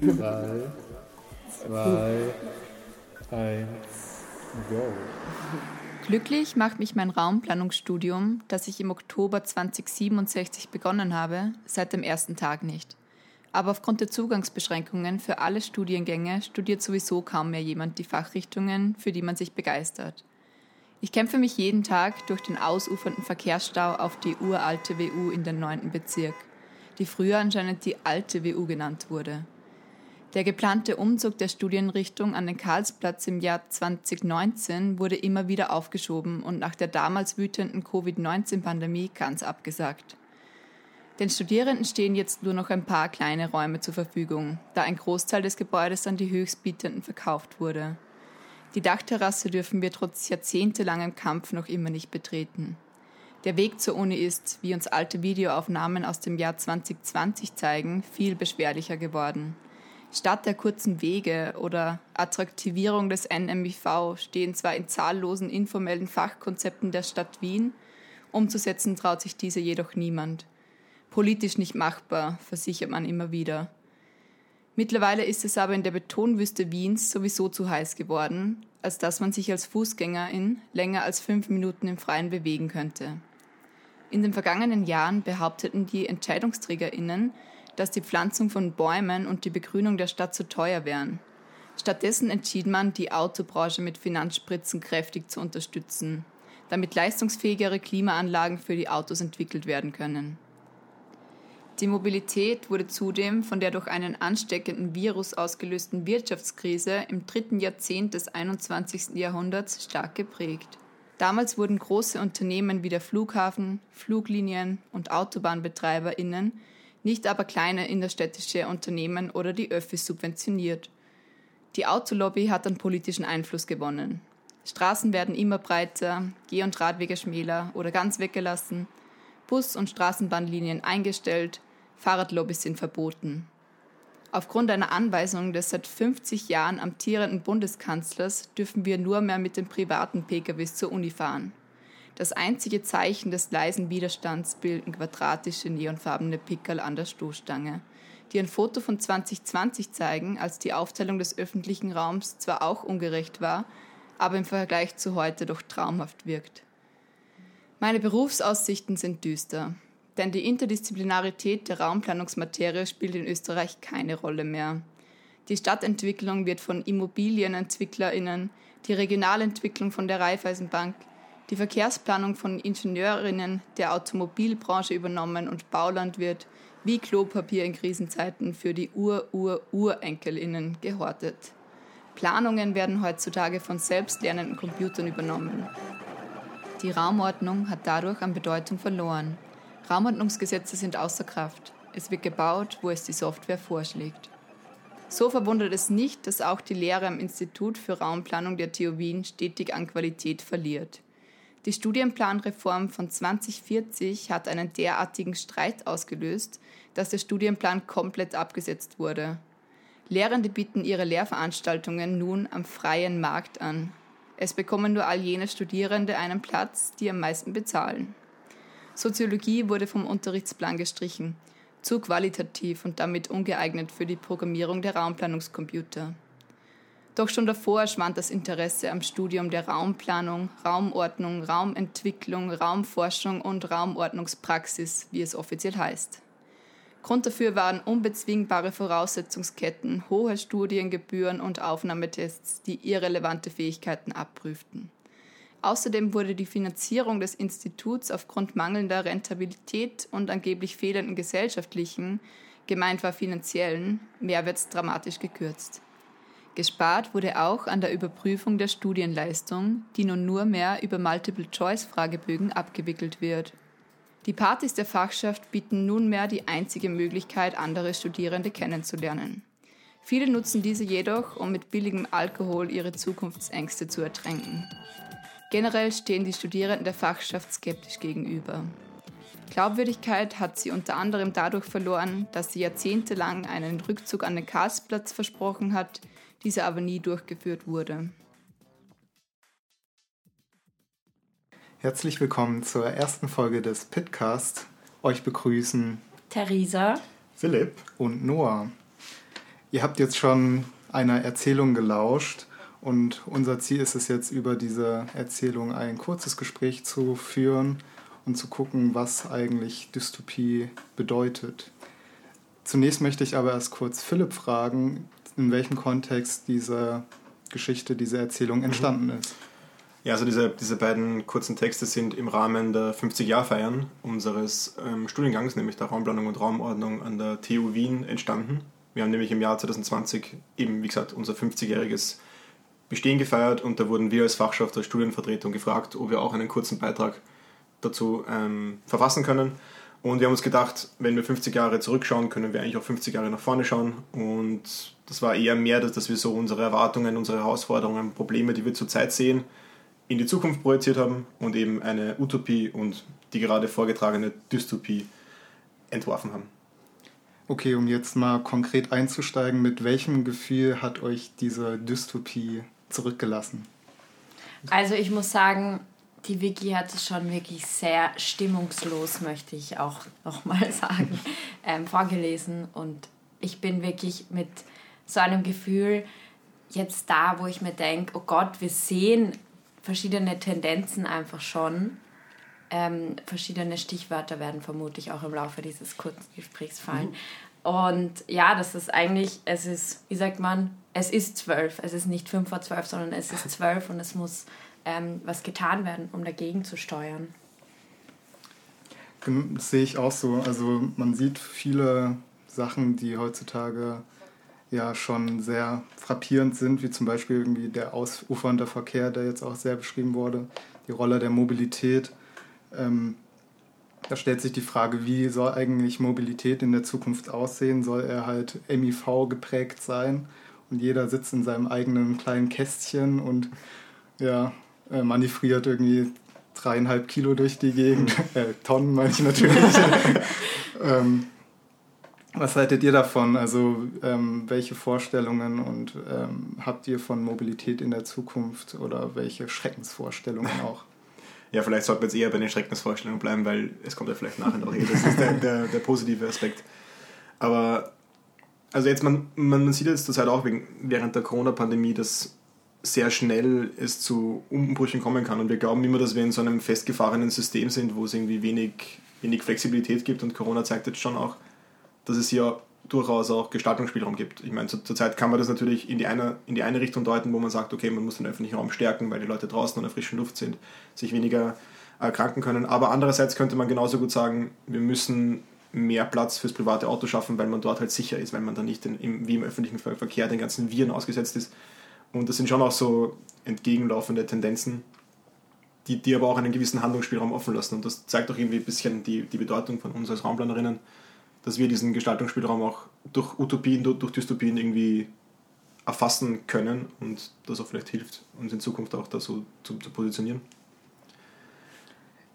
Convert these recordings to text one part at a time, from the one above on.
Drei, zwei, eins, go. Glücklich macht mich mein Raumplanungsstudium, das ich im Oktober 2067 begonnen habe, seit dem ersten Tag nicht. Aber aufgrund der Zugangsbeschränkungen für alle Studiengänge studiert sowieso kaum mehr jemand die Fachrichtungen, für die man sich begeistert. Ich kämpfe mich jeden Tag durch den ausufernden Verkehrsstau auf die uralte WU in den 9. Bezirk, die früher anscheinend die alte WU genannt wurde. Der geplante Umzug der Studienrichtung an den Karlsplatz im Jahr 2019 wurde immer wieder aufgeschoben und nach der damals wütenden Covid-19-Pandemie ganz abgesagt. Den Studierenden stehen jetzt nur noch ein paar kleine Räume zur Verfügung, da ein Großteil des Gebäudes an die Höchstbietenden verkauft wurde. Die Dachterrasse dürfen wir trotz jahrzehntelangem Kampf noch immer nicht betreten. Der Weg zur Uni ist, wie uns alte Videoaufnahmen aus dem Jahr 2020 zeigen, viel beschwerlicher geworden. Statt der kurzen Wege oder Attraktivierung des NMIV stehen zwar in zahllosen informellen Fachkonzepten der Stadt Wien, umzusetzen traut sich diese jedoch niemand. Politisch nicht machbar, versichert man immer wieder. Mittlerweile ist es aber in der Betonwüste Wiens sowieso zu heiß geworden, als dass man sich als Fußgängerin länger als fünf Minuten im Freien bewegen könnte. In den vergangenen Jahren behaupteten die EntscheidungsträgerInnen, dass die Pflanzung von Bäumen und die Begrünung der Stadt zu teuer wären. Stattdessen entschied man, die Autobranche mit Finanzspritzen kräftig zu unterstützen, damit leistungsfähigere Klimaanlagen für die Autos entwickelt werden können. Die Mobilität wurde zudem von der durch einen ansteckenden Virus ausgelösten Wirtschaftskrise im dritten Jahrzehnt des 21. Jahrhunderts stark geprägt. Damals wurden große Unternehmen wie der Flughafen, Fluglinien und Autobahnbetreiberinnen nicht aber kleine innerstädtische Unternehmen oder die Öffis subventioniert. Die Autolobby hat an politischen Einfluss gewonnen. Straßen werden immer breiter, Geh- und Radwege schmäler oder ganz weggelassen, Bus- und Straßenbahnlinien eingestellt, Fahrradlobbys sind verboten. Aufgrund einer Anweisung des seit 50 Jahren amtierenden Bundeskanzlers dürfen wir nur mehr mit den privaten PKWs zur Uni fahren. Das einzige Zeichen des leisen Widerstands bilden quadratische neonfarbene Pickerl an der Stoßstange, die ein Foto von 2020 zeigen, als die Aufteilung des öffentlichen Raums zwar auch ungerecht war, aber im Vergleich zu heute doch traumhaft wirkt. Meine Berufsaussichten sind düster, denn die Interdisziplinarität der Raumplanungsmaterie spielt in Österreich keine Rolle mehr. Die Stadtentwicklung wird von Immobilienentwicklerinnen, die Regionalentwicklung von der Raiffeisenbank, die Verkehrsplanung von Ingenieurinnen der Automobilbranche übernommen und Bauland wird wie Klopapier in Krisenzeiten für die Ur-Ur-Urenkelinnen gehortet. Planungen werden heutzutage von selbstlernenden Computern übernommen. Die Raumordnung hat dadurch an Bedeutung verloren. Raumordnungsgesetze sind außer Kraft. Es wird gebaut, wo es die Software vorschlägt. So verwundert es nicht, dass auch die Lehre am Institut für Raumplanung der TU Wien stetig an Qualität verliert. Die Studienplanreform von 2040 hat einen derartigen Streit ausgelöst, dass der Studienplan komplett abgesetzt wurde. Lehrende bieten ihre Lehrveranstaltungen nun am freien Markt an. Es bekommen nur all jene Studierende einen Platz, die am meisten bezahlen. Soziologie wurde vom Unterrichtsplan gestrichen, zu qualitativ und damit ungeeignet für die Programmierung der Raumplanungskomputer. Doch schon davor schwand das Interesse am Studium der Raumplanung, Raumordnung, Raumentwicklung, Raumforschung und Raumordnungspraxis, wie es offiziell heißt. Grund dafür waren unbezwingbare Voraussetzungsketten, hohe Studiengebühren und Aufnahmetests, die irrelevante Fähigkeiten abprüften. Außerdem wurde die Finanzierung des Instituts aufgrund mangelnder Rentabilität und angeblich fehlenden gesellschaftlichen, gemeint war finanziellen, Mehrwerts dramatisch gekürzt. Gespart wurde auch an der Überprüfung der Studienleistung, die nun nur mehr über Multiple-Choice-Fragebögen abgewickelt wird. Die Partys der Fachschaft bieten nunmehr die einzige Möglichkeit, andere Studierende kennenzulernen. Viele nutzen diese jedoch, um mit billigem Alkohol ihre Zukunftsängste zu ertränken. Generell stehen die Studierenden der Fachschaft skeptisch gegenüber. Glaubwürdigkeit hat sie unter anderem dadurch verloren, dass sie jahrzehntelang einen Rückzug an den Karlsplatz versprochen hat, dieser aber nie durchgeführt wurde. Herzlich willkommen zur ersten Folge des Pitcast. Euch begrüßen Theresa, Philipp und Noah. Ihr habt jetzt schon einer Erzählung gelauscht und unser Ziel ist es jetzt über diese Erzählung ein kurzes Gespräch zu führen und zu gucken, was eigentlich Dystopie bedeutet. Zunächst möchte ich aber erst kurz Philipp fragen, in welchem Kontext diese Geschichte, diese Erzählung mhm. entstanden ist. Ja, also diese, diese beiden kurzen Texte sind im Rahmen der 50-Jahr-Feiern unseres ähm, Studiengangs, nämlich der Raumplanung und Raumordnung an der TU Wien, entstanden. Wir haben nämlich im Jahr 2020 eben, wie gesagt, unser 50-jähriges Bestehen gefeiert und da wurden wir als Fachschaft, als Studienvertretung gefragt, ob wir auch einen kurzen Beitrag dazu ähm, verfassen können. Und wir haben uns gedacht, wenn wir 50 Jahre zurückschauen, können wir eigentlich auch 50 Jahre nach vorne schauen. Und das war eher mehr, dass wir so unsere Erwartungen, unsere Herausforderungen, Probleme, die wir zurzeit sehen, in die Zukunft projiziert haben und eben eine Utopie und die gerade vorgetragene Dystopie entworfen haben. Okay, um jetzt mal konkret einzusteigen, mit welchem Gefühl hat euch diese Dystopie zurückgelassen? Also ich muss sagen, die Wiki hat es schon wirklich sehr stimmungslos, möchte ich auch nochmal sagen, ähm, vorgelesen. Und ich bin wirklich mit so einem Gefühl jetzt da, wo ich mir denke, oh Gott, wir sehen verschiedene Tendenzen einfach schon. Ähm, verschiedene Stichwörter werden vermutlich auch im Laufe dieses kurzen Gesprächs fallen. Mhm. Und ja, das ist eigentlich, es ist, wie sagt man, es ist zwölf. Es ist nicht fünf vor zwölf, sondern es ist zwölf und es muss ähm, was getan werden, um dagegen zu steuern. Das sehe ich auch so. Also man sieht viele Sachen, die heutzutage ja schon sehr frappierend sind, wie zum Beispiel irgendwie der ausufernde Verkehr, der jetzt auch sehr beschrieben wurde, die Rolle der Mobilität. Ähm, da stellt sich die Frage, wie soll eigentlich Mobilität in der Zukunft aussehen? Soll er halt MIV geprägt sein und jeder sitzt in seinem eigenen kleinen Kästchen und ja, äh, manövriert irgendwie dreieinhalb Kilo durch die Gegend, äh, Tonnen meine ich natürlich. ähm, was haltet ihr davon? Also ähm, welche Vorstellungen und ähm, habt ihr von Mobilität in der Zukunft oder welche Schreckensvorstellungen auch? Ja, vielleicht sollten wir jetzt eher bei den Schreckensvorstellungen bleiben, weil es kommt ja vielleicht nachher noch hier. Das ist der, der, der positive Aspekt. Aber also jetzt, man, man sieht jetzt zurzeit auch wegen, während der Corona-Pandemie, dass sehr schnell es zu Umbrüchen kommen kann. Und wir glauben immer, dass wir in so einem festgefahrenen System sind, wo es irgendwie wenig, wenig Flexibilität gibt. Und Corona zeigt jetzt schon auch, dass es hier durchaus auch Gestaltungsspielraum gibt. Ich meine, zurzeit kann man das natürlich in die, eine, in die eine Richtung deuten, wo man sagt, okay, man muss den öffentlichen Raum stärken, weil die Leute draußen an der frischen Luft sind, sich weniger erkranken können. Aber andererseits könnte man genauso gut sagen, wir müssen mehr Platz fürs private Auto schaffen, weil man dort halt sicher ist, weil man dann nicht in, wie im öffentlichen Verkehr den ganzen Viren ausgesetzt ist. Und das sind schon auch so entgegenlaufende Tendenzen, die, die aber auch einen gewissen Handlungsspielraum offen lassen. Und das zeigt auch irgendwie ein bisschen die, die Bedeutung von uns als Raumplanerinnen, dass wir diesen Gestaltungsspielraum auch durch Utopien, durch, Dystopien irgendwie erfassen können und das auch vielleicht hilft, uns in Zukunft auch da so zu, zu positionieren.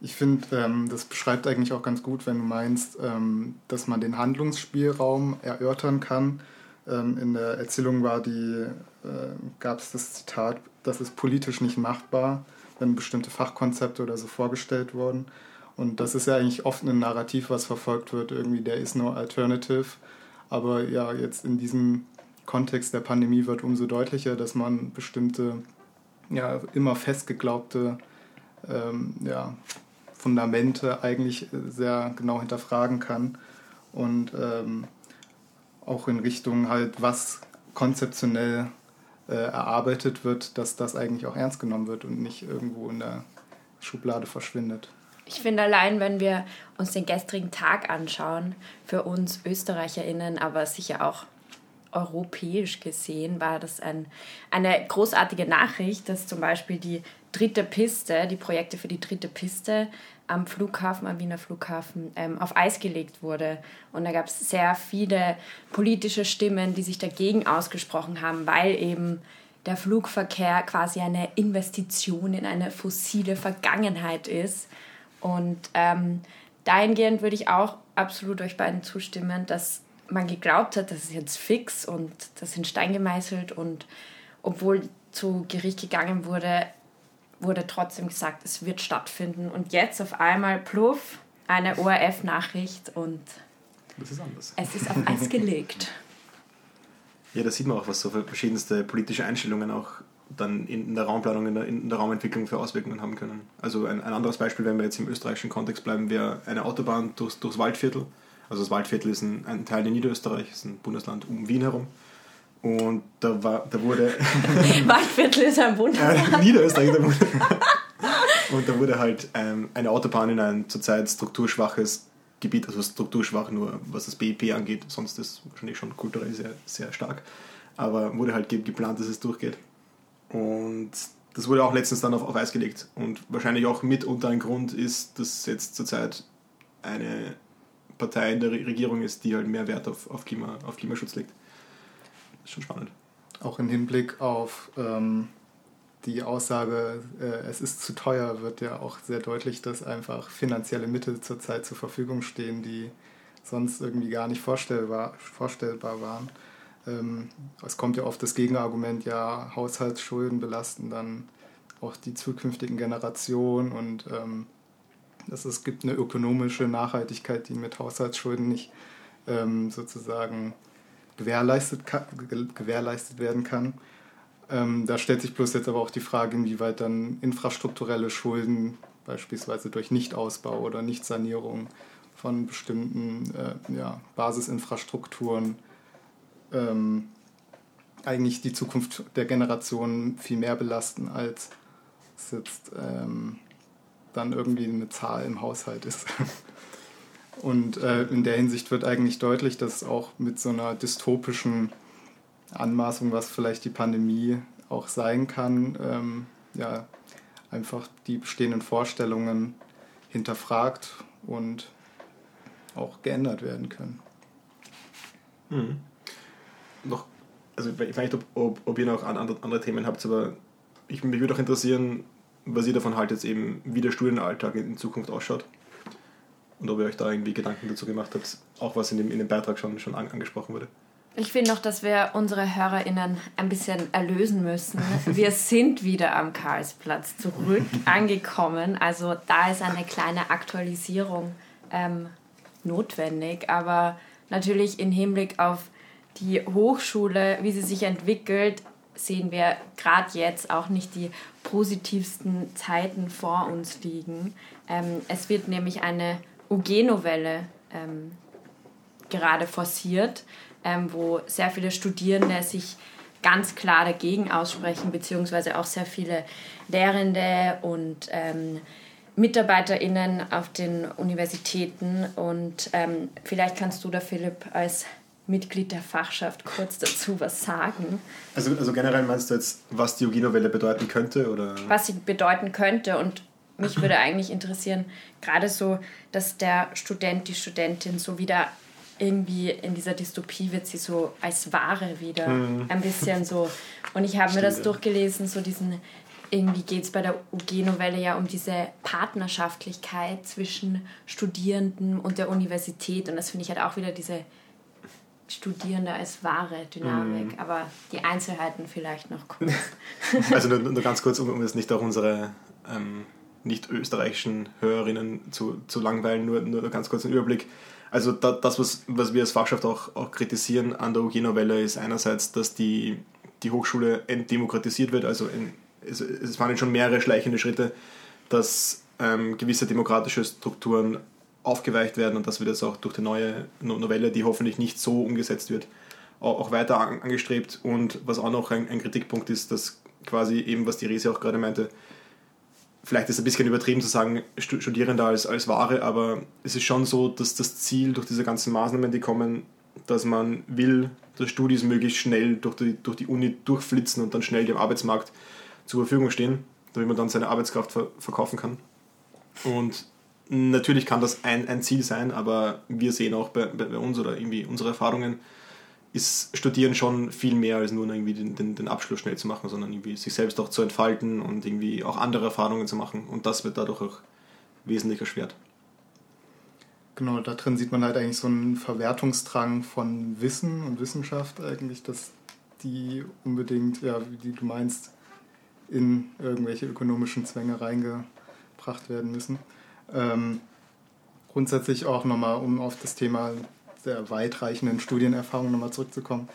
Ich finde, ähm, das beschreibt eigentlich auch ganz gut, wenn du meinst, ähm, dass man den Handlungsspielraum erörtern kann ähm, in der Erzählung äh, gab es das Zitat, das ist politisch nicht machbar, wenn bestimmte Fachkonzepte oder so vorgestellt wurden. Und das ist ja eigentlich oft ein Narrativ, was verfolgt wird, irgendwie there is no alternative. Aber ja, jetzt in diesem Kontext der Pandemie wird umso deutlicher, dass man bestimmte, ja, immer festgeglaubte ähm, ja, Fundamente eigentlich sehr genau hinterfragen kann. Und ähm, auch in Richtung halt, was konzeptionell äh, erarbeitet wird, dass das eigentlich auch ernst genommen wird und nicht irgendwo in der Schublade verschwindet. Ich finde allein, wenn wir uns den gestrigen Tag anschauen, für uns ÖsterreicherInnen, aber sicher auch europäisch gesehen, war das ein, eine großartige Nachricht, dass zum Beispiel die dritte Piste, die Projekte für die dritte Piste am Flughafen, am Wiener Flughafen, ähm, auf Eis gelegt wurde. Und da gab es sehr viele politische Stimmen, die sich dagegen ausgesprochen haben, weil eben der Flugverkehr quasi eine Investition in eine fossile Vergangenheit ist. Und ähm, dahingehend würde ich auch absolut euch beiden zustimmen, dass man geglaubt hat, das ist jetzt fix und das in Stein gemeißelt und obwohl zu Gericht gegangen wurde, wurde trotzdem gesagt, es wird stattfinden. Und jetzt auf einmal, pluff, eine ORF-Nachricht und Das ist anders. es ist auf Eis gelegt. Ja, da sieht man auch, was so verschiedenste politische Einstellungen auch dann in der Raumplanung, in der, in der Raumentwicklung für Auswirkungen haben können. Also ein, ein anderes Beispiel, wenn wir jetzt im österreichischen Kontext bleiben, wäre eine Autobahn durchs, durchs Waldviertel. Also das Waldviertel ist ein, ein Teil in Niederösterreich, ist ein Bundesland um Wien herum. Und da, war, da wurde Waldviertel ist ein Bundesland. äh, Niederösterreich. Da wurde, und da wurde halt ähm, eine Autobahn in ein zurzeit strukturschwaches Gebiet, also strukturschwach nur was das BIP angeht, sonst ist es wahrscheinlich schon kulturell sehr, sehr stark, aber wurde halt ge geplant, dass es durchgeht. Und das wurde auch letztens dann auf, auf Eis gelegt. Und wahrscheinlich auch mitunter ein Grund ist, dass jetzt zurzeit eine Partei in der Re- Regierung ist, die halt mehr Wert auf, auf, Klima, auf Klimaschutz legt. Das ist schon spannend. Auch im Hinblick auf ähm, die Aussage, äh, es ist zu teuer, wird ja auch sehr deutlich, dass einfach finanzielle Mittel zurzeit zur Verfügung stehen, die sonst irgendwie gar nicht vorstellbar, vorstellbar waren. Ähm, es kommt ja oft das Gegenargument, ja, Haushaltsschulden belasten dann auch die zukünftigen Generationen und ähm, dass es gibt eine ökonomische Nachhaltigkeit, die mit Haushaltsschulden nicht ähm, sozusagen gewährleistet, gewährleistet werden kann. Ähm, da stellt sich bloß jetzt aber auch die Frage, inwieweit dann infrastrukturelle Schulden, beispielsweise durch Nichtausbau oder Nichtsanierung von bestimmten äh, ja, Basisinfrastrukturen, ähm, eigentlich die Zukunft der Generation viel mehr belasten, als es jetzt ähm, dann irgendwie eine Zahl im Haushalt ist. Und äh, in der Hinsicht wird eigentlich deutlich, dass auch mit so einer dystopischen Anmaßung, was vielleicht die Pandemie auch sein kann, ähm, ja, einfach die bestehenden Vorstellungen hinterfragt und auch geändert werden können. Mhm. Noch, also ich weiß nicht, ob, ob, ob ihr noch an- andere, andere Themen habt, aber ich, mich würde auch interessieren, was ihr davon haltet, eben, wie der Studienalltag in, in Zukunft ausschaut. Und ob ihr euch da irgendwie Gedanken dazu gemacht habt, auch was in dem, in dem Beitrag schon, schon an, angesprochen wurde. Ich finde noch, dass wir unsere HörerInnen ein bisschen erlösen müssen. Wir sind wieder am Karlsplatz zurück angekommen. Also da ist eine kleine Aktualisierung ähm, notwendig. Aber natürlich im Hinblick auf die Hochschule, wie sie sich entwickelt, sehen wir gerade jetzt auch nicht die positivsten Zeiten vor uns liegen. Ähm, es wird nämlich eine UG-Novelle ähm, gerade forciert, ähm, wo sehr viele Studierende sich ganz klar dagegen aussprechen, beziehungsweise auch sehr viele Lehrende und ähm, MitarbeiterInnen auf den Universitäten. Und ähm, vielleicht kannst du da, Philipp, als Mitglied der Fachschaft kurz dazu was sagen, Also, also generell meinst du jetzt, was die UG-Novelle bedeuten könnte? Oder? was sie bedeuten könnte. Und mich würde eigentlich interessieren, gerade so, dass der Student, die Studentin so wieder irgendwie in dieser Dystopie wird sie so als Ware wieder ein bisschen so. Und ich habe mir das durchgelesen, so diesen, irgendwie geht es bei der UG-Novelle ja um diese Partnerschaftlichkeit zwischen Studierenden und der Universität. Und das finde ich halt auch wieder diese Studierende als wahre Dynamik. Aber die Einzelheiten vielleicht noch kurz. Also nur, nur ganz kurz, um, um jetzt nicht auch unsere ähm, nicht österreichischen Hörerinnen zu, zu langweilen, nur, nur ganz kurz einen Überblick. Also da, das, was, was wir als Fachschaft auch, auch kritisieren an der UG-Novelle, ist einerseits, dass die, die Hochschule entdemokratisiert wird. Also in, es, es waren jetzt schon mehrere schleichende Schritte, dass ähm, gewisse demokratische Strukturen aufgeweicht werden und das wird jetzt auch durch die neue No- Novelle, die hoffentlich nicht so umgesetzt wird, auch, weiter an, angestrebt. Und was auch noch ein, ein Kritikpunkt ist, dass quasi eben, was die Rese auch gerade meinte, vielleicht ist es ein bisschen übertrieben zu sagen, Stu- Studierende als, als Ware, aber es ist schon so, dass das Ziel durch diese ganzen Maßnahmen, die kommen, dass man will, dass Studis möglichst schnell durch die, durch die Uni durchflitzen und dann schnell dem Arbeitsmarkt zur Verfügung stehen, damit man dann seine Arbeitskraft ver verkaufen kann. Und natürlich kann das ein, ein Ziel sein, aber wir sehen auch bei, bei bei uns oder irgendwie unsere Erfahrungen, ist Studieren schon viel mehr als nur irgendwie den, den, den Abschluss schnell zu machen, sondern irgendwie sich selbst auch zu entfalten und irgendwie auch andere Erfahrungen zu machen. Und das wird dadurch auch wesentlich erschwert. Genau, da drin sieht man halt eigentlich so einen Verwertungsdrang von Wissen und Wissenschaft eigentlich, dass die unbedingt, ja, wie du meinst, in irgendwelche ökonomischen Zwänge reingebracht werden müssen. Ähm, grundsätzlich auch nochmal, um auf das Thema der weitreichenden Studienerfahrung nochmal zurückzukommen,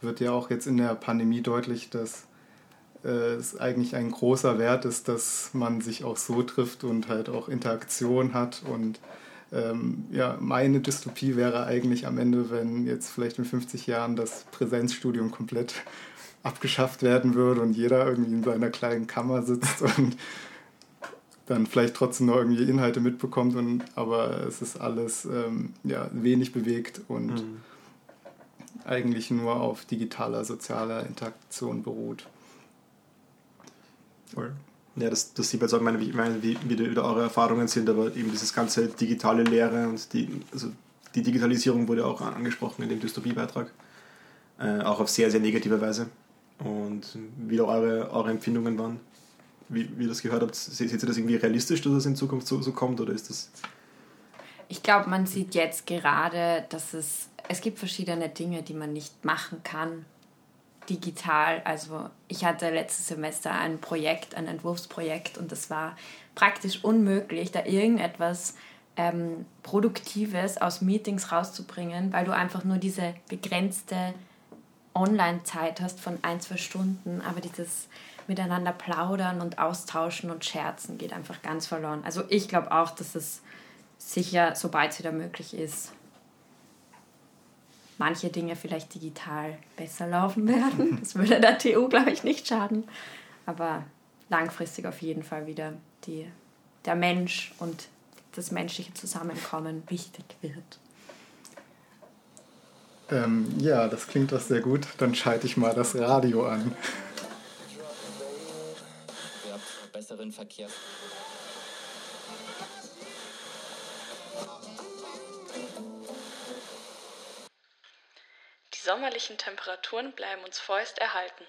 wird ja auch jetzt in der Pandemie deutlich, dass äh, es eigentlich ein großer Wert ist, dass man sich auch so trifft und halt auch Interaktion hat. Und ähm, ja, meine Dystopie wäre eigentlich am Ende, wenn jetzt vielleicht in 50 Jahren das Präsenzstudium komplett abgeschafft werden würde und jeder irgendwie in seiner kleinen Kammer sitzt und dann vielleicht trotzdem noch irgendwie Inhalte mitbekommt, und, aber es ist alles ähm, ja, wenig bewegt und mhm. eigentlich nur auf digitaler, sozialer Interaktion beruht. Voll. Ja, das, das sieht man jetzt auch, meine, wie, meine, wie, wie eure Erfahrungen sind, aber eben dieses ganze digitale Lehre und die, also die Digitalisierung wurde auch angesprochen in dem Dystopiebeitrag, äh, auch auf sehr, sehr negative Weise. Und wie da eure, eure Empfindungen waren, wie, wie ihr das gehört habt, seht ihr das irgendwie realistisch, dass das in Zukunft so, so kommt oder ist das... Ich glaube, man sieht jetzt gerade, dass es, es gibt verschiedene Dinge, die man nicht machen kann digital. Also ich hatte letztes Semester ein Projekt, ein Entwurfsprojekt und es war praktisch unmöglich, da irgendetwas ähm, Produktives aus Meetings rauszubringen, weil du einfach nur diese begrenzte Online-Zeit hast von ein, zwei Stunden, aber dieses miteinander plaudern und austauschen und scherzen geht einfach ganz verloren. Also ich glaube auch, dass es sicher, sobald es wieder möglich ist, manche Dinge vielleicht digital besser laufen werden. Das würde der TU, glaube ich, nicht schaden. Aber langfristig auf jeden Fall wieder die, der Mensch und das menschliche Zusammenkommen wichtig wird. Ähm, ja, das klingt doch sehr gut. Dann schalte ich mal das Radio an. Besseren Verkehrs sommerlichen Temperaturen bleiben uns vorerst erhalten.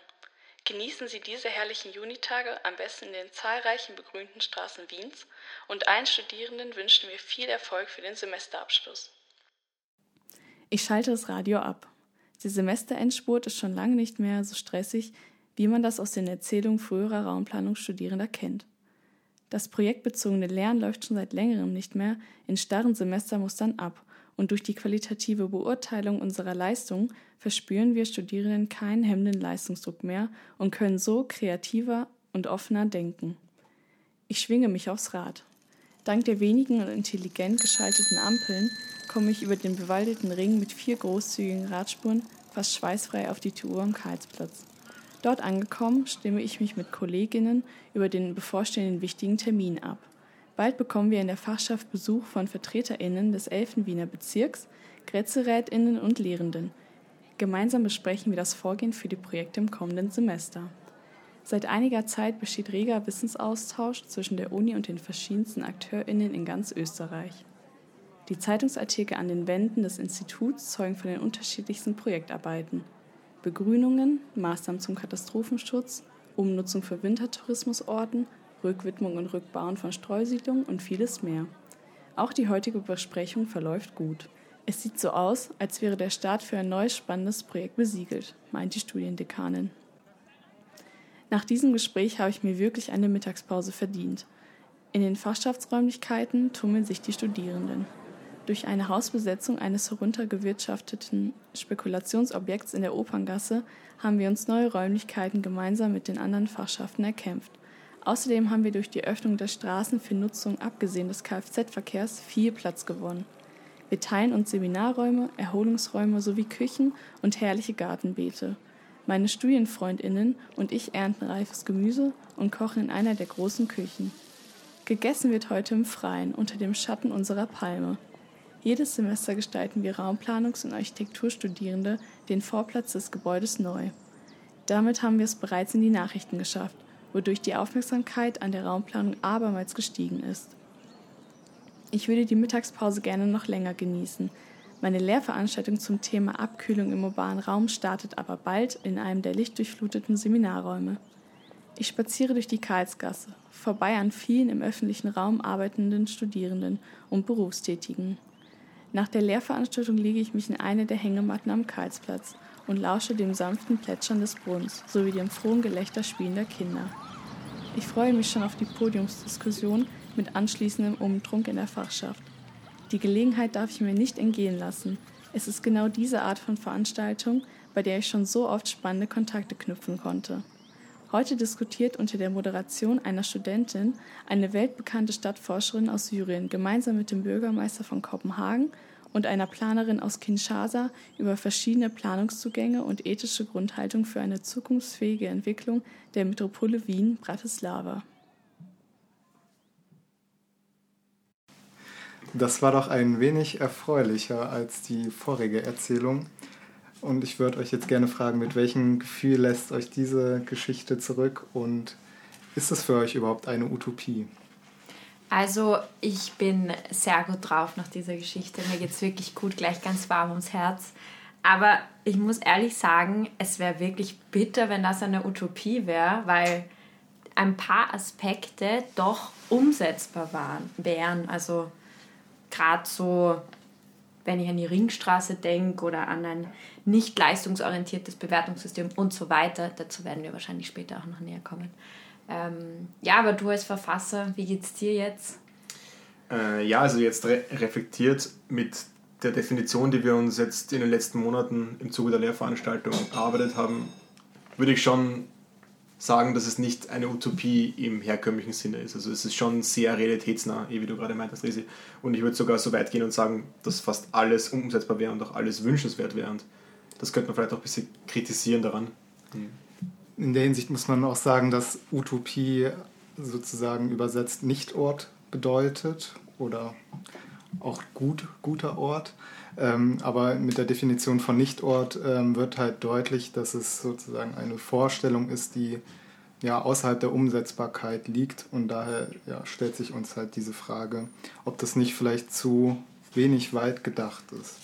Genießen Sie diese herrlichen Junitage am besten in den zahlreichen begrünten Straßen Wiens und allen Studierenden wünschen wir viel Erfolg für den Semesterabschluss. Ich schalte das Radio ab. Die Semesterendspurt ist schon lange nicht mehr so stressig, wie man das aus den Erzählungen früherer Raumplanungsstudierender kennt. Das projektbezogene Lernen läuft schon seit längerem nicht mehr in starren Semestermustern ab und durch die qualitative Beurteilung unserer Leistung verspüren wir Studierenden keinen hemmenden Leistungsdruck mehr und können so kreativer und offener denken. Ich schwinge mich aufs Rad. Dank der wenigen und intelligent geschalteten Ampeln komme ich über den bewaldeten Ring mit vier großzügigen Radspuren fast schweißfrei auf die Tour am Karlsplatz. Dort angekommen, stimme ich mich mit Kolleginnen über den bevorstehenden wichtigen Termin ab. Bald bekommen wir in der Fachschaft Besuch von VertreterInnen des 11. Wiener Bezirks, GrätzerätInnen und Lehrenden. Gemeinsam besprechen wir das Vorgehen für die Projekte im kommenden Semester. Seit einiger Zeit besteht reger Wissensaustausch zwischen der Uni und den verschiedensten AkteurInnen in ganz Österreich. Die Zeitungsartikel an den Wänden des Instituts zeugen von den unterschiedlichsten Projektarbeiten. Begrünungen, Maßnahmen zum Katastrophenschutz, Umnutzung für Wintertourismusorten Rückwidmung und Rückbauen von Streusiedlungen und vieles mehr. Auch die heutige Besprechung verläuft gut. Es sieht so aus, als wäre der Start für ein neues spannendes Projekt besiegelt, meint die Studiendekanin. Nach diesem Gespräch habe ich mir wirklich eine Mittagspause verdient. In den Fachschaftsräumlichkeiten tummeln sich die Studierenden. Durch eine Hausbesetzung eines heruntergewirtschafteten Spekulationsobjekts in der Operngasse haben wir uns neue Räumlichkeiten gemeinsam mit den anderen Fachschaften erkämpft. Außerdem haben wir durch die Öffnung der Straßen für Nutzung abgesehen des Kfz-Verkehrs viel Platz gewonnen. Wir teilen uns Seminarräume, Erholungsräume sowie Küchen und herrliche Gartenbeete. Meine Studienfreundinnen und ich ernten reifes Gemüse und kochen in einer der großen Küchen. Gegessen wird heute im Freien unter dem Schatten unserer Palme. Jedes Semester gestalten wir Raumplanungs- und Architekturstudierende den Vorplatz des Gebäudes neu. Damit haben wir es bereits in die Nachrichten geschafft wodurch die Aufmerksamkeit an der Raumplanung abermals gestiegen ist. Ich würde die Mittagspause gerne noch länger genießen. Meine Lehrveranstaltung zum Thema Abkühlung im urbanen Raum startet aber bald in einem der lichtdurchfluteten Seminarräume. Ich spaziere durch die Karlsgasse, vorbei an vielen im öffentlichen Raum arbeitenden Studierenden und Berufstätigen. Nach der Lehrveranstaltung lege ich mich in eine der Hängematten am Karlsplatz und lausche dem sanften Plätschern des Brunnens sowie dem frohen Gelächter spielender Kinder. Ich freue mich schon auf die Podiumsdiskussion mit anschließendem Umtrunk in der Fachschaft. Die Gelegenheit darf ich mir nicht entgehen lassen. Es ist genau diese Art von Veranstaltung, bei der ich schon so oft spannende Kontakte knüpfen konnte. Heute diskutiert unter der Moderation einer Studentin eine weltbekannte Stadtforscherin aus Syrien gemeinsam mit dem Bürgermeister von Kopenhagen und einer Planerin aus Kinshasa über verschiedene Planungszugänge und ethische Grundhaltung für eine zukunftsfähige Entwicklung der Metropole Wien Bratislava. Das war doch ein wenig erfreulicher als die vorige Erzählung. Und ich würde euch jetzt gerne fragen, mit welchem Gefühl lässt euch diese Geschichte zurück und ist es für euch überhaupt eine Utopie? Also ich bin sehr gut drauf nach dieser Geschichte. Mir geht es wirklich gut, gleich ganz warm ums Herz. Aber ich muss ehrlich sagen, es wäre wirklich bitter, wenn das eine Utopie wäre, weil ein paar Aspekte doch umsetzbar waren, wären. Also gerade so, wenn ich an die Ringstraße denke oder an ein nicht leistungsorientiertes Bewertungssystem und so weiter. Dazu werden wir wahrscheinlich später auch noch näher kommen. Ähm, ja, aber du als Verfasser, wie geht es dir jetzt? Äh, ja, also jetzt re reflektiert mit der Definition, die wir uns jetzt in den letzten Monaten im Zuge der Lehrveranstaltung erarbeitet haben, würde ich schon sagen, dass es nicht eine Utopie im herkömmlichen Sinne ist. Also es ist schon sehr realitätsnah, wie du gerade meintest, Risi. Und ich würde sogar so weit gehen und sagen, dass fast alles umsetzbar wäre und auch alles wünschenswert wäre. Und das könnte man vielleicht auch ein bisschen kritisieren daran. Mhm in der Hinsicht muss man auch sagen, dass Utopie sozusagen übersetzt Nichtort bedeutet oder auch gut, guter Ort. Ähm, aber mit der Definition von Nichtort ähm, wird halt deutlich, dass es sozusagen eine Vorstellung ist, die ja außerhalb der Umsetzbarkeit liegt. Und daher ja, stellt sich uns halt diese Frage, ob das nicht vielleicht zu wenig weit gedacht ist.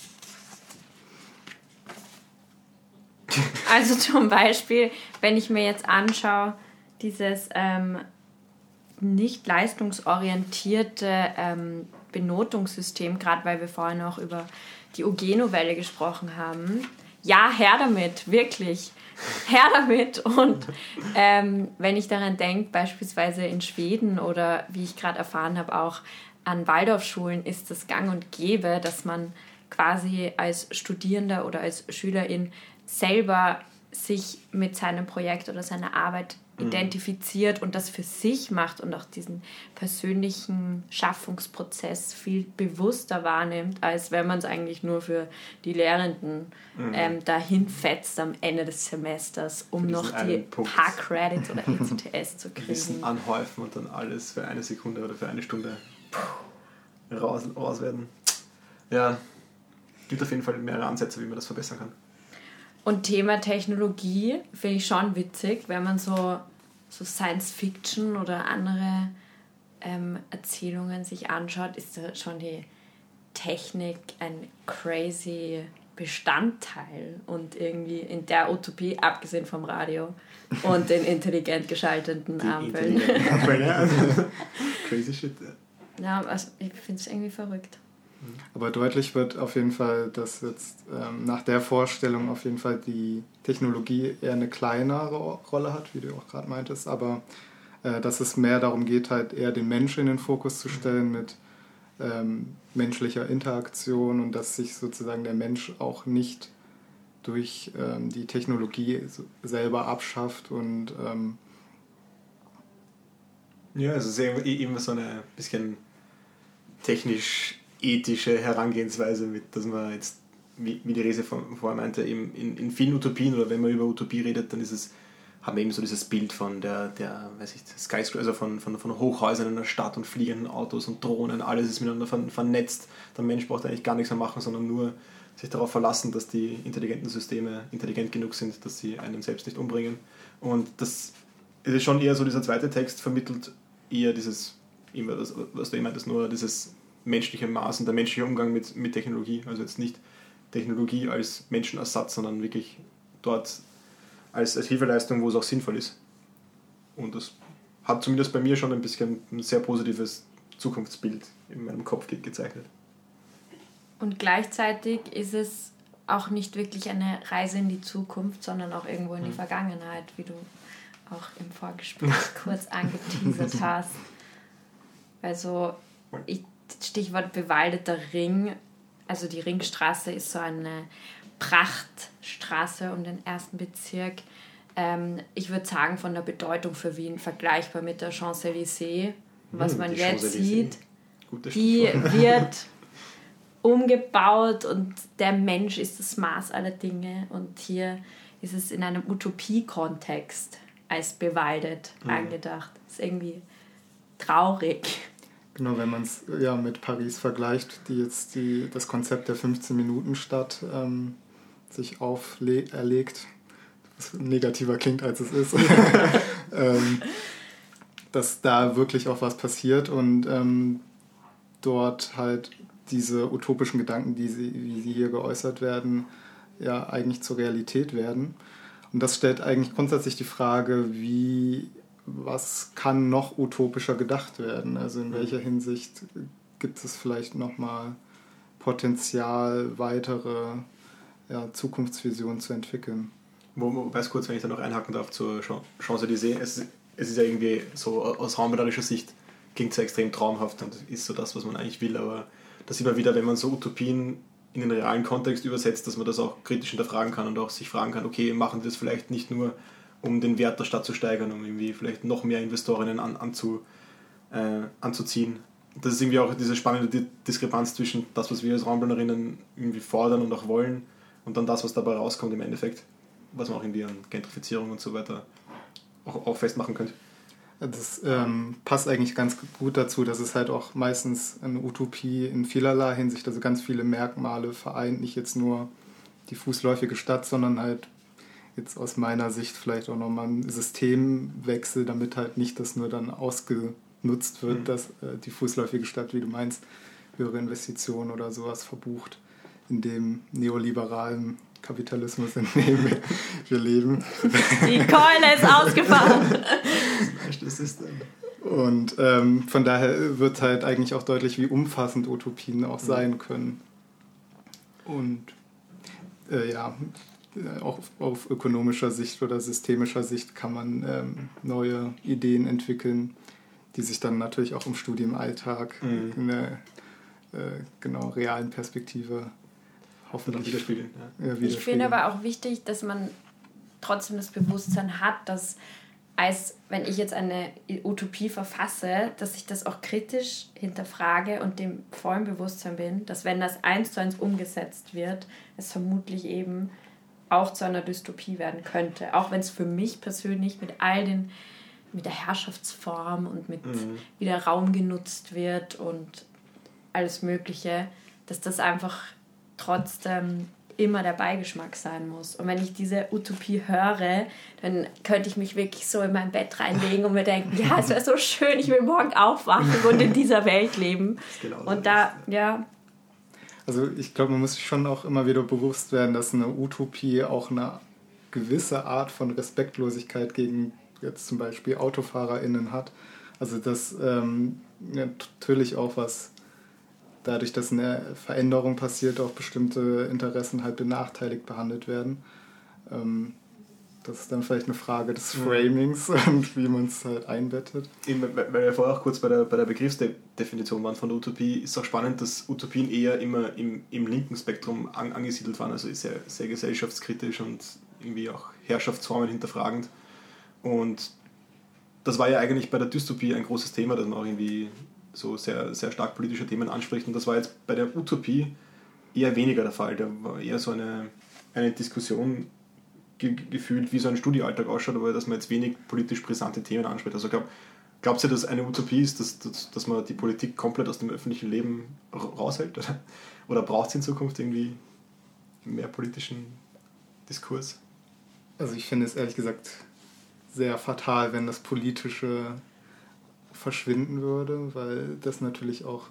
Also zum Beispiel, wenn ich mir jetzt anschaue, dieses ähm, nicht leistungsorientierte ähm, Benotungssystem, gerade weil wir vorhin auch über die UG-Novelle gesprochen haben. Ja, her damit, wirklich. Her damit. Und ähm, wenn ich daran denke, beispielsweise in Schweden oder wie ich gerade erfahren habe, auch an Waldorfschulen ist es gang und gäbe, dass man quasi als Studierender oder als Schülerin selber sich mit seinem Projekt oder seiner Arbeit. Identifiziert und das für sich macht und auch diesen persönlichen Schaffungsprozess viel bewusster wahrnimmt, als wenn man es eigentlich nur für die Lehrenden mhm. ähm, dahin fetzt am Ende des Semesters, um noch die paar Credits oder ECTS zu kriegen. Wissen anhäufen und dann alles für eine Sekunde oder für eine Stunde raus, raus werden. Ja, gibt auf jeden Fall mehrere Ansätze, wie man das verbessern kann. Und Thema Technologie finde ich schon witzig, wenn man so, so Science Fiction oder andere ähm, Erzählungen sich anschaut, ist da schon die Technik ein crazy Bestandteil und irgendwie in der Utopie, abgesehen vom Radio und den intelligent geschalteten die Ampeln. Ampeln ja. crazy shit. Ja, also ich finde es irgendwie verrückt. Aber deutlich wird auf jeden Fall, dass jetzt ähm, nach der Vorstellung auf jeden Fall die Technologie eher eine kleinere Rolle hat, wie du auch gerade meintest, aber äh, dass es mehr darum geht, halt eher den Menschen in den Fokus zu stellen mit ähm, menschlicher Interaktion und dass sich sozusagen der Mensch auch nicht durch ähm, die Technologie selber abschafft und ähm ja, also eben so eine bisschen technisch ethische Herangehensweise, mit, dass man jetzt, wie, wie die Rese vorher meinte, eben in, in vielen Utopien oder wenn man über Utopie redet, dann ist es, haben wir eben so dieses Bild von der, der weiß ich, Skyscraper, also von, von, von Hochhäusern in einer Stadt und fliegenden Autos und Drohnen, alles ist miteinander vernetzt. Der Mensch braucht eigentlich gar nichts mehr machen, sondern nur sich darauf verlassen, dass die intelligenten Systeme intelligent genug sind, dass sie einen selbst nicht umbringen. Und das ist schon eher so, dieser zweite Text vermittelt eher dieses, was du immer meintest, nur dieses menschliche Maß und der menschliche Umgang mit, mit Technologie. Also jetzt nicht Technologie als Menschenersatz, sondern wirklich dort als, als Hilfeleistung, wo es auch sinnvoll ist. Und das hat zumindest bei mir schon ein bisschen ein sehr positives Zukunftsbild in meinem Kopf gezeichnet. Und gleichzeitig ist es auch nicht wirklich eine Reise in die Zukunft, sondern auch irgendwo in die hm. Vergangenheit, wie du auch im Vorgespräch kurz angeteasert hast. Also, ich, Stichwort bewaldeter Ring. Also die Ringstraße ist so eine Prachtstraße um den ersten Bezirk. Ähm, ich würde sagen, von der Bedeutung für Wien vergleichbar mit der Champs-Élysées, was hm, man jetzt sieht. Die wird umgebaut und der Mensch ist das Maß aller Dinge. Und hier ist es in einem Utopie-Kontext als bewaldet mhm. angedacht. Das ist irgendwie traurig. Genau, wenn man es ja mit Paris vergleicht, die jetzt die, das Konzept der 15-Minuten-Stadt ähm, sich auferlegt, was negativer klingt, als es ist, ähm, dass da wirklich auch was passiert und ähm, dort halt diese utopischen Gedanken, die sie, wie sie hier geäußert werden, ja eigentlich zur Realität werden. Und das stellt eigentlich grundsätzlich die Frage, wie was kann noch utopischer gedacht werden? Also in welcher Hinsicht gibt es vielleicht nochmal Potenzial, weitere ja, Zukunftsvisionen zu entwickeln? Weiß kurz, wenn ich da noch einhaken darf zur Champs-Élysées, es, es ist ja irgendwie so aus raumbilderischer Sicht klingt es ja extrem traumhaft und ist so das, was man eigentlich will, aber da sieht man wieder, wenn man so Utopien in den realen Kontext übersetzt, dass man das auch kritisch hinterfragen kann und auch sich fragen kann, okay, machen wir das vielleicht nicht nur um den Wert der Stadt zu steigern, um irgendwie vielleicht noch mehr Investorinnen an, anzu, äh, anzuziehen. Das ist irgendwie auch diese spannende Diskrepanz zwischen das, was wir als Raumplanerinnen irgendwie fordern und auch wollen, und dann das, was dabei rauskommt im Endeffekt, was man auch irgendwie an Gentrifizierung und so weiter auch, auch festmachen könnte. Das ähm, passt eigentlich ganz gut dazu, dass es halt auch meistens eine Utopie in vielerlei Hinsicht, also ganz viele Merkmale vereint, nicht jetzt nur die fußläufige Stadt, sondern halt jetzt aus meiner Sicht vielleicht auch nochmal ein Systemwechsel, damit halt nicht das nur dann ausgenutzt wird, mhm. dass äh, die fußläufige Stadt, wie du meinst, höhere Investitionen oder sowas verbucht in dem neoliberalen Kapitalismus, in dem wir leben. Die Keule ist ausgefahren. das ist Und ähm, von daher wird halt eigentlich auch deutlich, wie umfassend Utopien auch mhm. sein können. Und äh, ja, auch auf ökonomischer Sicht oder systemischer Sicht kann man ähm, neue Ideen entwickeln, die sich dann natürlich auch im Studienalltag mhm. in der äh, genau realen Perspektive hoffentlich widerspiegeln. Ja. Ja, ich finde aber auch wichtig, dass man trotzdem das Bewusstsein hat, dass als wenn ich jetzt eine Utopie verfasse, dass ich das auch kritisch hinterfrage und dem vollen Bewusstsein bin, dass wenn das eins zu eins umgesetzt wird, es vermutlich eben auch zu einer Dystopie werden könnte. Auch wenn es für mich persönlich mit all den, mit der Herrschaftsform und mit mhm. wie der Raum genutzt wird und alles Mögliche, dass das einfach trotzdem immer der Beigeschmack sein muss. Und wenn ich diese Utopie höre, dann könnte ich mich wirklich so in mein Bett reinlegen und mir denken, ja, es wäre so schön, ich will morgen aufwachen und in dieser Welt leben. Genau und da, ja. Also ich glaube, man muss sich schon auch immer wieder bewusst werden, dass eine Utopie auch eine gewisse Art von Respektlosigkeit gegen jetzt zum Beispiel AutofahrerInnen hat. Also dass ähm, natürlich auch was dadurch, dass eine Veränderung passiert, auch bestimmte Interessen halt benachteiligt behandelt werden. Ähm, das ist dann vielleicht eine Frage des Framings und wie man es halt einbettet. weil wir vorher auch kurz bei der, bei der Begriffsdefinition waren von der Utopie, ist auch spannend, dass Utopien eher immer im, im linken Spektrum an, angesiedelt waren, also sehr, sehr gesellschaftskritisch und irgendwie auch Herrschaftsformen hinterfragend. Und das war ja eigentlich bei der Dystopie ein großes Thema, dass man auch irgendwie so sehr, sehr stark politische Themen anspricht. Und das war jetzt bei der Utopie eher weniger der Fall. Da war eher so eine, eine Diskussion ge gefühlt, wie so ein Studiealltag ausschaut, aber dass man jetzt wenig politisch brisante Themen anspricht. Also glaub, glaubst du, dass eine Utopie ist, dass, dass, dass man die Politik komplett aus dem öffentlichen Leben raushält? Oder, oder braucht es in Zukunft irgendwie mehr politischen Diskurs? Also ich finde es ehrlich gesagt sehr fatal, wenn das politische verschwinden würde, weil das natürlich auch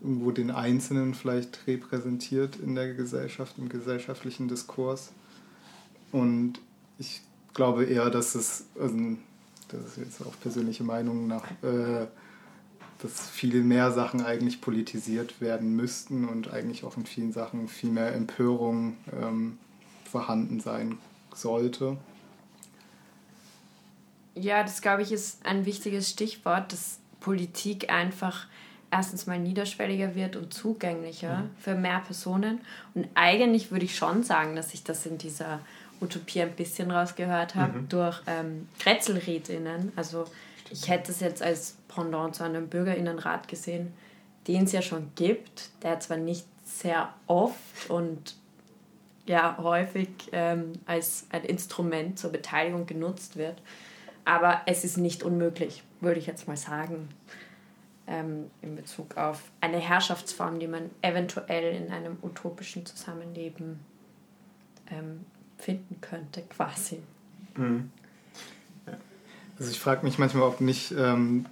irgendwo den Einzelnen vielleicht repräsentiert in der Gesellschaft, im gesellschaftlichen Diskurs. Und ich glaube eher, dass es, also das ist jetzt auch persönliche Meinung nach, äh, dass viel mehr Sachen eigentlich politisiert werden müssten und eigentlich auch in vielen Sachen viel mehr Empörung ähm, vorhanden sein sollte. Ja, das glaube ich ist ein wichtiges Stichwort, dass Politik einfach erstens mal niederschwelliger wird und zugänglicher mhm. für mehr Personen. Und eigentlich würde ich schon sagen, dass ich das in dieser Utopie ein bisschen rausgehört habe mhm. durch ähm, Grätzelrätinnen. Also ich hätte es jetzt als Pendant zu einem Bürgerinnenrat gesehen, den es ja schon gibt, der zwar nicht sehr oft und ja häufig ähm, als ein Instrument zur Beteiligung genutzt wird, aber es ist nicht unmöglich, würde ich jetzt mal sagen, ähm, in Bezug auf eine Herrschaftsform, die man eventuell in einem utopischen Zusammenleben ähm, finden könnte, quasi. Mhm. Also ich frage mich manchmal, ob nicht ähm,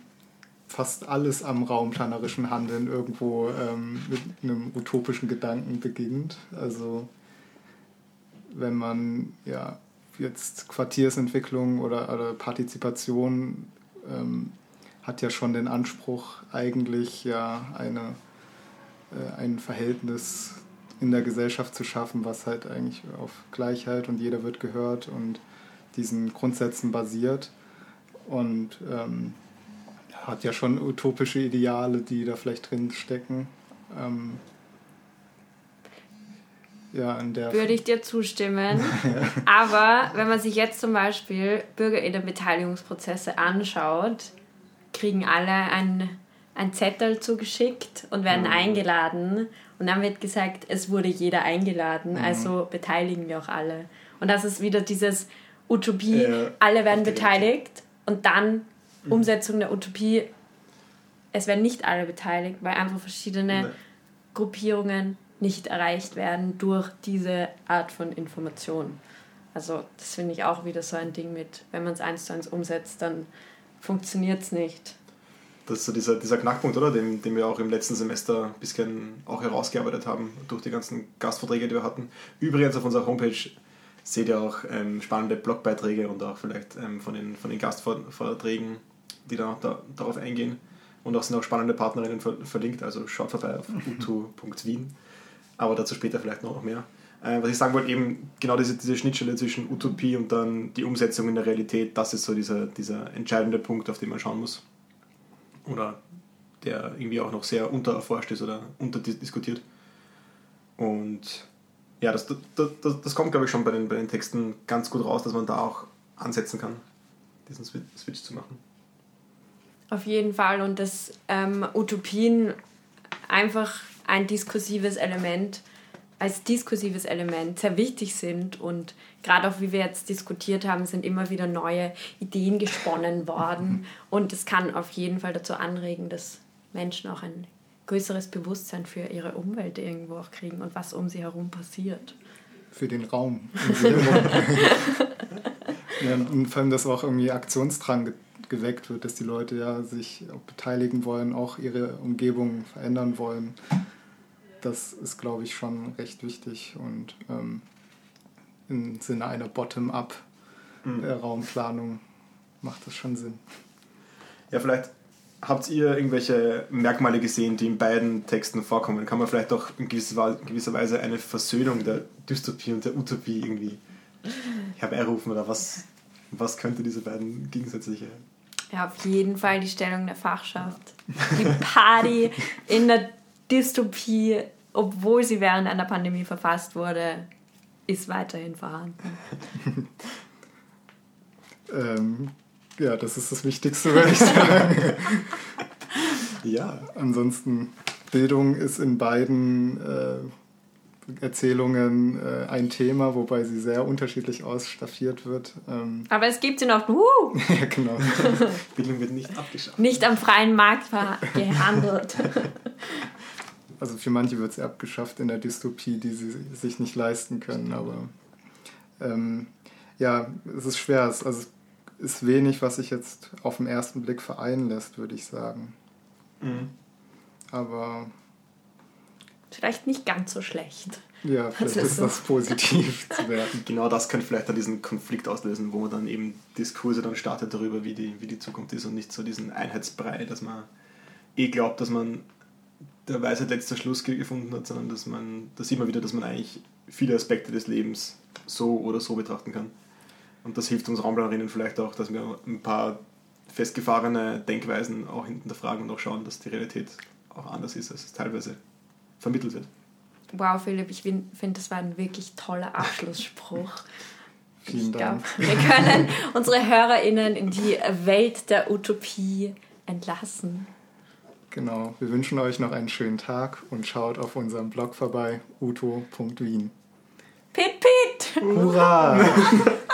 fast alles am raumplanerischen Handeln irgendwo ähm, mit einem utopischen Gedanken beginnt. Also wenn man ja jetzt Quartiersentwicklung oder, oder Partizipation ähm, hat ja schon den Anspruch, eigentlich ja eine, äh, ein Verhältnis in der Gesellschaft zu schaffen, was halt eigentlich auf Gleichheit und jeder wird gehört und diesen Grundsätzen basiert. Und ähm, hat ja schon utopische Ideale, die da vielleicht drin stecken. Ähm, ja, in der Würde ich dir zustimmen. Aber wenn man sich jetzt zum Beispiel Bürgerinnenbeteiligungsprozesse anschaut, kriegen alle ein, ein Zettel zugeschickt und werden mhm. eingeladen. Und dann wird gesagt, es wurde jeder eingeladen, mhm. also beteiligen wir auch alle. Und das ist wieder dieses Utopie, ja, alle werden beteiligt und dann mhm. Umsetzung der Utopie, es werden nicht alle beteiligt, weil einfach verschiedene nee. Gruppierungen nicht erreicht werden durch diese Art von Information. Also das finde ich auch wieder so ein Ding mit, wenn man es eins zu eins umsetzt, dann funktioniert es nicht. Das ist so dieser, dieser Knackpunkt, oder? Den, den wir auch im letzten Semester ein bisschen auch herausgearbeitet haben durch die ganzen Gastvorträge, die wir hatten. Übrigens auf unserer Homepage seht ihr auch ähm, spannende Blogbeiträge und auch vielleicht ähm, von, den, von den Gastvorträgen, die da, da, darauf eingehen. Und auch sind auch spannende Partnerinnen ver verlinkt, also schaut vorbei auf utu.wien. Aber dazu später vielleicht noch mehr. Äh, was ich sagen wollte, eben genau diese, diese Schnittstelle zwischen Utopie und dann die Umsetzung in der Realität, das ist so dieser, dieser entscheidende Punkt, auf den man schauen muss. Oder der irgendwie auch noch sehr untererforscht ist oder unterdiskutiert. Und ja, das, das, das, das kommt, glaube ich, schon bei den, bei den Texten ganz gut raus, dass man da auch ansetzen kann, diesen Switch zu machen. Auf jeden Fall und dass ähm, Utopien einfach ein diskursives Element, als diskursives Element sehr wichtig sind und gerade auch wie wir jetzt diskutiert haben, sind immer wieder neue Ideen gesponnen worden und es kann auf jeden Fall dazu anregen, dass Menschen auch ein größeres Bewusstsein für ihre Umwelt irgendwo auch kriegen und was um sie herum passiert. Für den Raum. ja, und vor allem, dass auch irgendwie Aktionsdrang geweckt wird, dass die Leute ja sich auch beteiligen wollen, auch ihre Umgebung verändern wollen. Das ist, glaube ich, schon recht wichtig und ähm, im Sinne einer Bottom-up-Raumplanung mhm. macht das schon Sinn. Ja, vielleicht habt ihr irgendwelche Merkmale gesehen, die in beiden Texten vorkommen? Kann man vielleicht auch in gewisser Weise eine Versöhnung der Dystopie und der Utopie irgendwie herbeirufen oder was, was könnte diese beiden gegensätzliche ja, auf jeden Fall die Stellung der Fachschaft. Die Party in der Dystopie, obwohl sie während einer Pandemie verfasst wurde, ist weiterhin vorhanden. ähm, ja, das ist das Wichtigste, würde ich sagen. ja. Ansonsten, Bildung ist in beiden äh, Erzählungen äh, ein Thema, wobei sie sehr unterschiedlich ausstaffiert wird. Ähm Aber es gibt sie noch. Uh! ja, genau. Bildung wird nicht abgeschafft. Nicht am freien Markt gehandelt. Also für manche wird sie abgeschafft in der Dystopie, die sie sich nicht leisten können. Aber ähm, ja, es ist schwer. Es, also ist wenig, was sich jetzt auf den ersten Blick vereinen lässt, würde ich sagen. Mhm. Aber. Vielleicht nicht ganz so schlecht. Ja, vielleicht ist, so. das positiv zu werden. Genau das könnte vielleicht dann diesen Konflikt auslösen, wo man dann eben Diskurse dann startet darüber, wie die, wie die Zukunft ist und nicht so diesen Einheitsbrei, dass man eh glaubt, dass man der Weisheit letzter Schluss gefunden hat, sondern dass man, da sieht man wieder, dass man eigentlich viele Aspekte des Lebens so oder so betrachten kann Und das hilft uns Raumplanerinnen vielleicht auch, dass wir ein paar festgefahrene Denkweisen auch hinterfragen und auch schauen, dass die Realität auch anders ist, als es teilweise vermittelt wird. Wow, Philipp, ich finde, das war ein wirklich toller Abschlussspruch. Vielen ich Dank. Glaub, wir können unsere HörerInnen in die Welt der Utopie entlassen. Genau, wir wünschen euch noch einen schönen Tag und schaut auf unserem Blog vorbei, uto.wien. Pit, pit! Hurra!